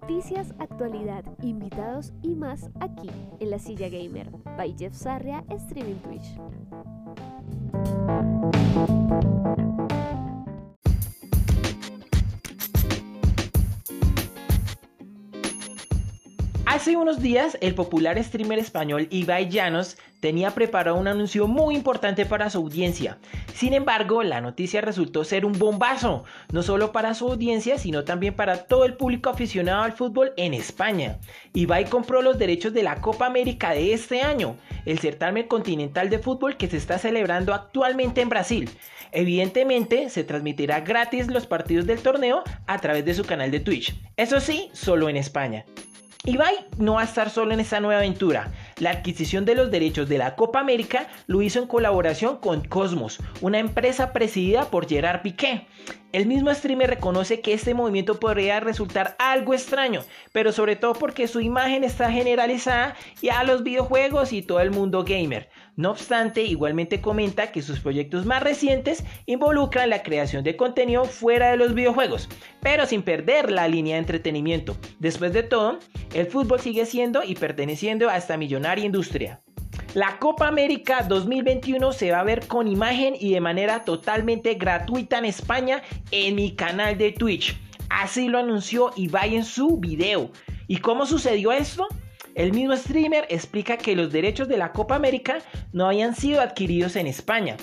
Noticias, actualidad, invitados y más aquí en La Silla Gamer by Jeff Sarria Streaming Twitch. Hace unos días, el popular streamer español Ibai Llanos tenía preparado un anuncio muy importante para su audiencia. Sin embargo, la noticia resultó ser un bombazo, no solo para su audiencia, sino también para todo el público aficionado al fútbol en España. Ibai compró los derechos de la Copa América de este año, el certamen continental de fútbol que se está celebrando actualmente en Brasil. Evidentemente, se transmitirá gratis los partidos del torneo a través de su canal de Twitch. Eso sí, solo en España. Ibai no va a estar solo en esta nueva aventura. La adquisición de los derechos de la Copa América lo hizo en colaboración con Cosmos, una empresa presidida por Gerard Piqué. El mismo streamer reconoce que este movimiento podría resultar algo extraño, pero sobre todo porque su imagen está generalizada ya a los videojuegos y todo el mundo gamer. No obstante, igualmente comenta que sus proyectos más recientes involucran la creación de contenido fuera de los videojuegos, pero sin perder la línea de entretenimiento. Después de todo, el fútbol sigue siendo y perteneciendo a esta millonaria industria. La Copa América 2021 se va a ver con imagen y de manera totalmente gratuita en España en mi canal de Twitch. Así lo anunció Ibai en su video. ¿Y cómo sucedió esto? El mismo streamer explica que los derechos de la Copa América no habían sido adquiridos en España,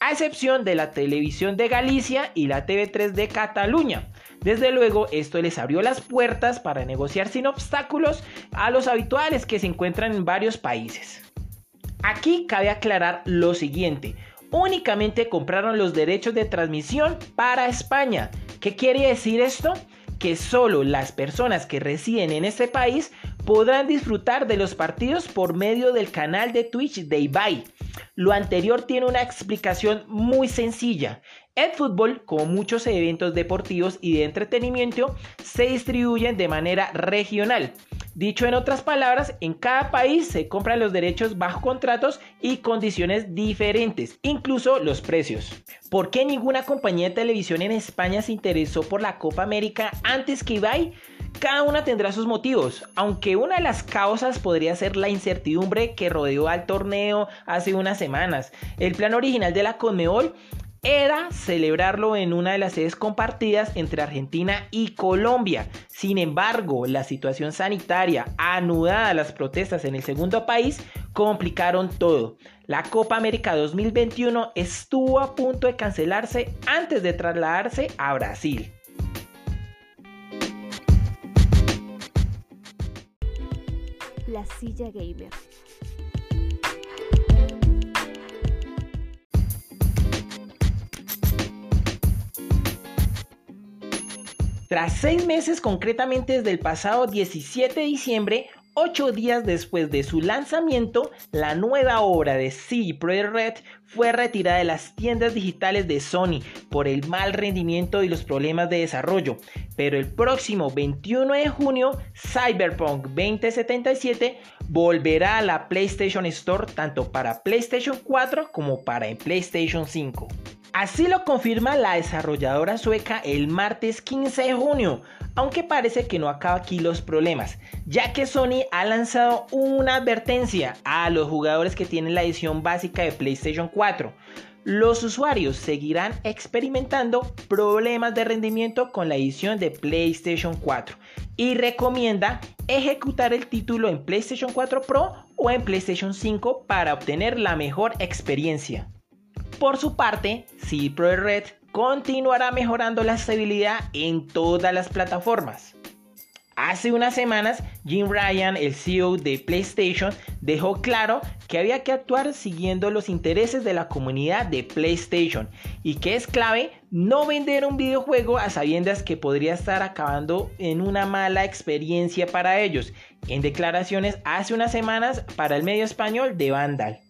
a excepción de la televisión de Galicia y la TV3 de Cataluña. Desde luego, esto les abrió las puertas para negociar sin obstáculos a los habituales que se encuentran en varios países. Aquí cabe aclarar lo siguiente. Únicamente compraron los derechos de transmisión para España. ¿Qué quiere decir esto? Que solo las personas que residen en este país podrán disfrutar de los partidos por medio del canal de Twitch de Ibai. Lo anterior tiene una explicación muy sencilla. El fútbol, como muchos eventos deportivos y de entretenimiento, se distribuyen de manera regional. Dicho en otras palabras, en cada país se compran los derechos bajo contratos y condiciones diferentes, incluso los precios. ¿Por qué ninguna compañía de televisión en España se interesó por la Copa América antes que Ibai? Cada una tendrá sus motivos, aunque una de las causas podría ser la incertidumbre que rodeó al torneo hace unas semanas. El plan original de la Conmebol era celebrarlo en una de las sedes compartidas entre Argentina y Colombia. Sin embargo, la situación sanitaria anudada a las protestas en el segundo país complicaron todo. La Copa América 2021 estuvo a punto de cancelarse antes de trasladarse a Brasil. Silla Gamer. Tras seis meses, concretamente desde el pasado 17 de diciembre, ocho días después de su lanzamiento, la nueva obra de CD Projekt Red fue retirada de las tiendas digitales de Sony por el mal rendimiento y los problemas de desarrollo. Pero el próximo 21 de junio, Cyberpunk 2077 volverá a la PlayStation Store tanto para PlayStation 4 como para PlayStation 5. Así lo confirma la desarrolladora sueca el martes 15 de junio, aunque parece que no acaba aquí los problemas, ya que Sony ha lanzado una advertencia a los jugadores que tienen la edición básica de PlayStation 4. Los usuarios seguirán experimentando problemas de rendimiento con la edición de PlayStation 4 y recomienda ejecutar el título en PlayStation 4 Pro o en PlayStation 5 para obtener la mejor experiencia. Por su parte, Projekt Red continuará mejorando la estabilidad en todas las plataformas. Hace unas semanas, Jim Ryan, el CEO de PlayStation, dejó claro que había que actuar siguiendo los intereses de la comunidad de PlayStation y que es clave no vender un videojuego a sabiendas que podría estar acabando en una mala experiencia para ellos, en declaraciones hace unas semanas para el medio español de Vandal.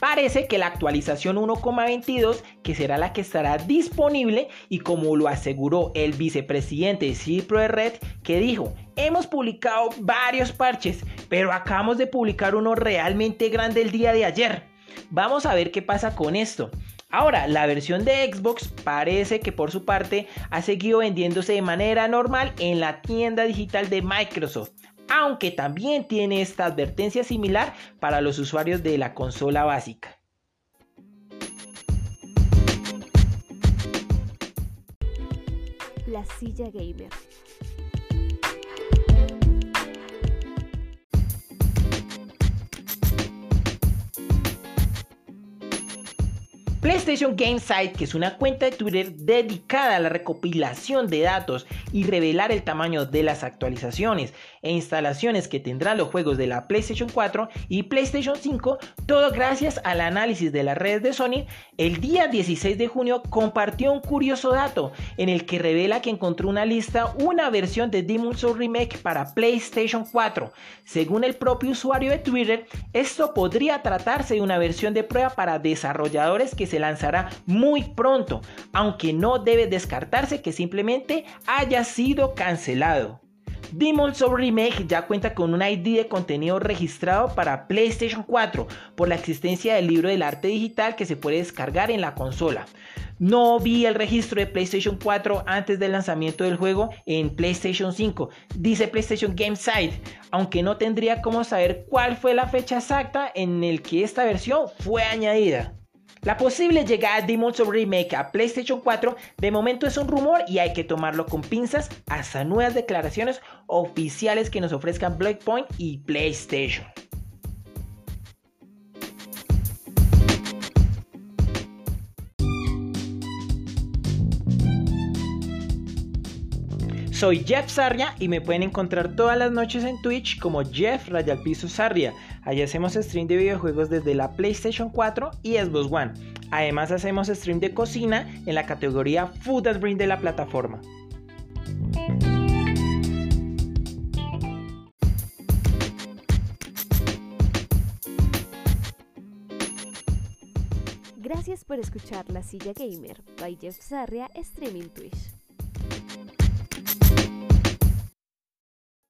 Parece que la actualización 1,22, que será la que estará disponible, y como lo aseguró el vicepresidente de Pro Red, que dijo, hemos publicado varios parches, pero acabamos de publicar uno realmente grande el día de ayer. Vamos a ver qué pasa con esto. Ahora, la versión de Xbox parece que por su parte ha seguido vendiéndose de manera normal en la tienda digital de Microsoft, aunque también tiene esta advertencia similar para los usuarios de la consola básica. La silla gamer. PlayStation Game Site, que es una cuenta de Twitter dedicada a la recopilación de datos y revelar el tamaño de las actualizaciones e instalaciones que tendrán los juegos de la PlayStation 4 y PlayStation 5, todo gracias al análisis de las redes de Sony, el día 16 de junio compartió un curioso dato en el que revela que encontró una lista, una versión de Demon's Souls Remake para PlayStation 4. Según el propio usuario de Twitter, esto podría tratarse de una versión de prueba para desarrolladores que se lanzará muy pronto, aunque no debe descartarse que simplemente haya sido cancelado. Demon's Souls Remake ya cuenta con un ID de contenido registrado para PlayStation 4 por la existencia del libro del arte digital que se puede descargar en la consola. No vi el registro de PlayStation 4 antes del lanzamiento del juego en PlayStation 5, dice PlayStation Game Site, aunque no tendría cómo saber cuál fue la fecha exacta en el que esta versión fue añadida. La posible llegada de Demon's Souls Remake a PlayStation 4 de momento es un rumor y hay que tomarlo con pinzas hasta nuevas declaraciones oficiales que nos ofrezcan Blackpoint y PlayStation. Soy Jeff Sarria y me pueden encontrar todas las noches en Twitch como Jeff Rayalpiso Sarria. Allí hacemos stream de videojuegos desde la PlayStation 4 y Xbox One. Además hacemos stream de cocina en la categoría Food and Drink de la plataforma. Gracias por escuchar La Silla Gamer by Jeff Sarria Streaming Twitch.